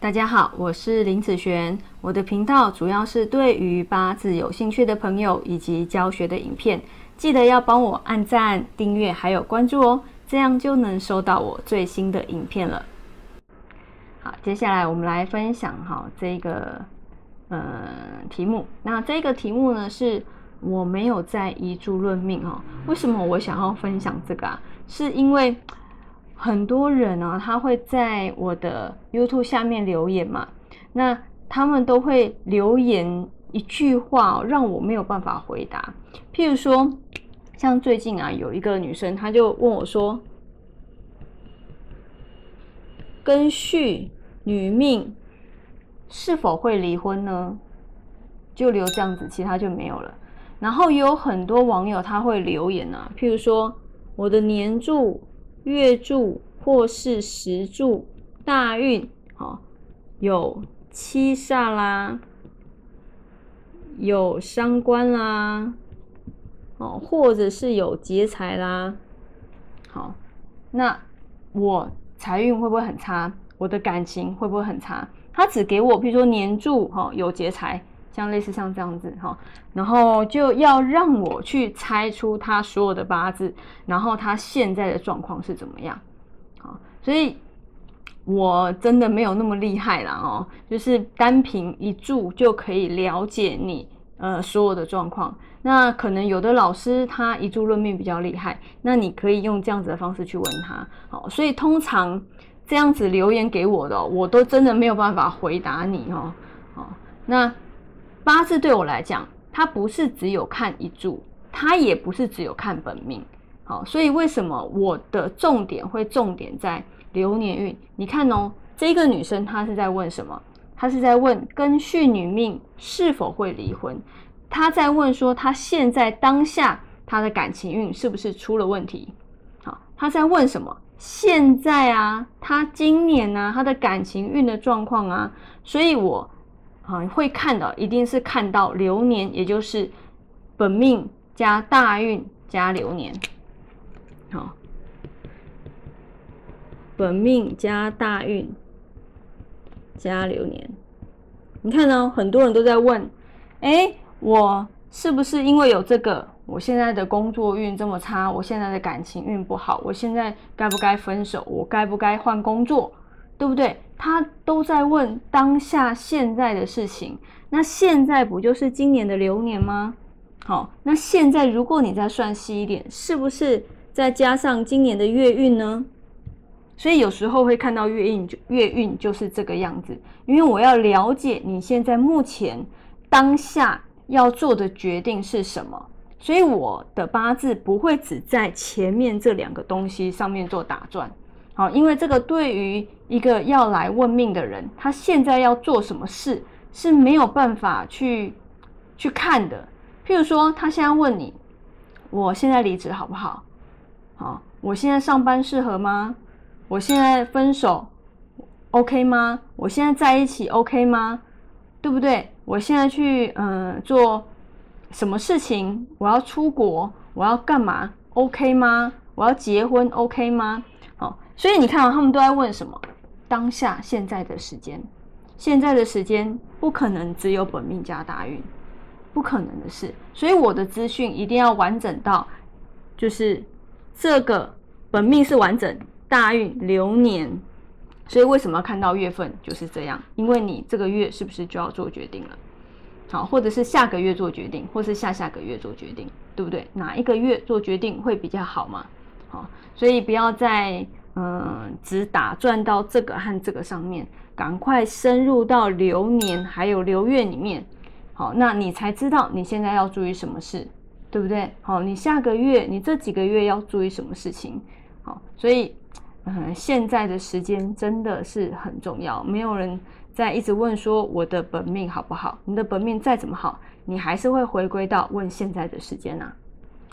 大家好，我是林子璇。我的频道主要是对于八字有兴趣的朋友以及教学的影片，记得要帮我按赞、订阅还有关注哦，这样就能收到我最新的影片了。好，接下来我们来分享哈这个呃题目。那这个题目呢，是我没有在遗嘱论命哈。为什么我想要分享这个啊？是因为。很多人呢，他会在我的 YouTube 下面留言嘛，那他们都会留言一句话，让我没有办法回答。譬如说，像最近啊，有一个女生，她就问我说：“根续女命是否会离婚呢？”就留这样子，其他就没有了。然后也有很多网友他会留言啊，譬如说我的年柱。月柱或是时柱大运，好有七煞啦，有伤官啦，哦，或者是有劫财啦，好，那我财运会不会很差？我的感情会不会很差？他只给我，比如说年柱哈有劫财。像类似像这样子哈，然后就要让我去猜出他所有的八字，然后他现在的状况是怎么样，好，所以我真的没有那么厉害啦哦，就是单凭一注就可以了解你呃所有的状况。那可能有的老师他一注论命比较厉害，那你可以用这样子的方式去问他，好，所以通常这样子留言给我的，我都真的没有办法回答你哦，好，那。八字对我来讲，它不是只有看一柱，它也不是只有看本命。好，所以为什么我的重点会重点在流年运？你看哦，这个女生她是在问什么？她是在问跟续女命是否会离婚？她在问说她现在当下她的感情运是不是出了问题？好，她在问什么？现在啊，她今年呢，她的感情运的状况啊，所以我。啊，会看的一定是看到流年，也就是本命加大运加流年。好，本命加大运加流年。你看呢？很多人都在问：哎，我是不是因为有这个，我现在的工作运这么差，我现在的感情运不好，我现在该不该分手？我该不该换工作？对不对？他都在问当下现在的事情。那现在不就是今年的流年吗？好，那现在如果你再算细一点，是不是再加上今年的月运呢？所以有时候会看到月运，就月运就是这个样子。因为我要了解你现在目前当下要做的决定是什么，所以我的八字不会只在前面这两个东西上面做打转。好，因为这个对于一个要来问命的人，他现在要做什么事是没有办法去去看的。譬如说，他现在问你：我现在离职好不好？好，我现在上班适合吗？我现在分手 OK 吗？我现在在一起 OK 吗？对不对？我现在去嗯做什么事情？我要出国，我要干嘛？OK 吗？我要结婚 OK 吗？所以你看啊，他们都在问什么？当下现在的时间，现在的时间不可能只有本命加大运，不可能的事。所以我的资讯一定要完整到，就是这个本命是完整，大运流年。所以为什么要看到月份就是这样？因为你这个月是不是就要做决定了？好，或者是下个月做决定，或是下下个月做决定，对不对？哪一个月做决定会比较好嘛？好，所以不要再。嗯，只打转到这个和这个上面，赶快深入到流年还有流月里面，好，那你才知道你现在要注意什么事，对不对？好，你下个月你这几个月要注意什么事情？好，所以嗯，现在的时间真的是很重要，没有人在一直问说我的本命好不好？你的本命再怎么好，你还是会回归到问现在的时间呐。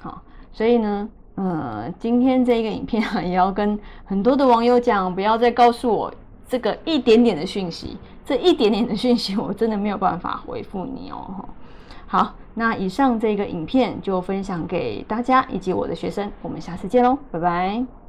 好，所以呢。嗯，今天这个影片啊，也要跟很多的网友讲，不要再告诉我这个一点点的讯息，这一点点的讯息，我真的没有办法回复你哦。好，那以上这个影片就分享给大家以及我的学生，我们下次见喽，拜拜。